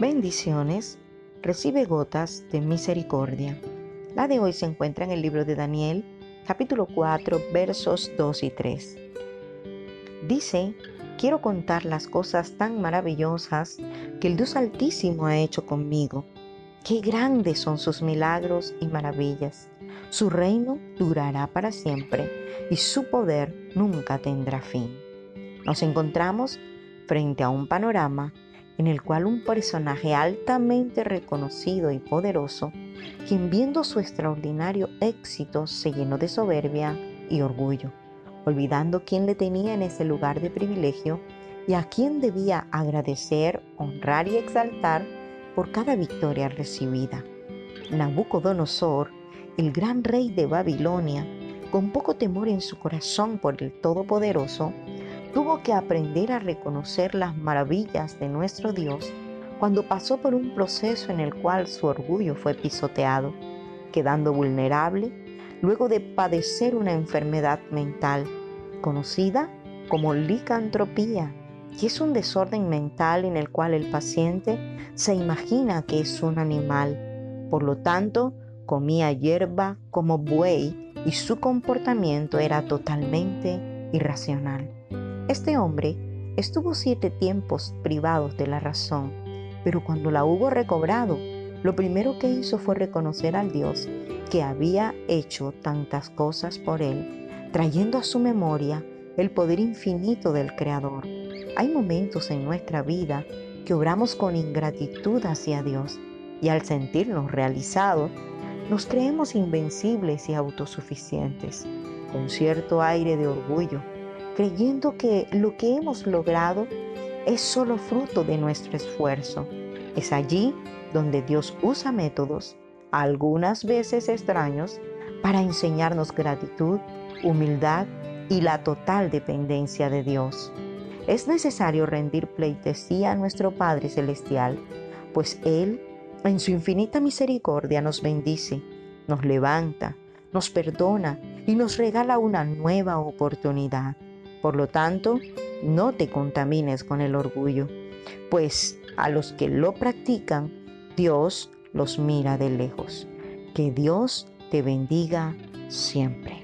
Bendiciones, recibe gotas de misericordia. La de hoy se encuentra en el libro de Daniel, capítulo 4, versos 2 y 3. Dice, quiero contar las cosas tan maravillosas que el Dios Altísimo ha hecho conmigo. Qué grandes son sus milagros y maravillas. Su reino durará para siempre y su poder nunca tendrá fin. Nos encontramos frente a un panorama en el cual un personaje altamente reconocido y poderoso, quien viendo su extraordinario éxito se llenó de soberbia y orgullo, olvidando quién le tenía en ese lugar de privilegio y a quién debía agradecer, honrar y exaltar por cada victoria recibida. Nabucodonosor, el gran rey de Babilonia, con poco temor en su corazón por el Todopoderoso, tuvo que aprender a reconocer las maravillas de nuestro Dios cuando pasó por un proceso en el cual su orgullo fue pisoteado, quedando vulnerable luego de padecer una enfermedad mental conocida como licantropía, que es un desorden mental en el cual el paciente se imagina que es un animal. Por lo tanto, comía hierba como buey y su comportamiento era totalmente irracional. Este hombre estuvo siete tiempos privados de la razón, pero cuando la hubo recobrado, lo primero que hizo fue reconocer al Dios que había hecho tantas cosas por él, trayendo a su memoria el poder infinito del Creador. Hay momentos en nuestra vida que obramos con ingratitud hacia Dios y al sentirnos realizados, nos creemos invencibles y autosuficientes, con cierto aire de orgullo creyendo que lo que hemos logrado es solo fruto de nuestro esfuerzo. Es allí donde Dios usa métodos, algunas veces extraños, para enseñarnos gratitud, humildad y la total dependencia de Dios. Es necesario rendir pleitesía a nuestro Padre Celestial, pues Él, en su infinita misericordia, nos bendice, nos levanta, nos perdona y nos regala una nueva oportunidad. Por lo tanto, no te contamines con el orgullo, pues a los que lo practican, Dios los mira de lejos. Que Dios te bendiga siempre.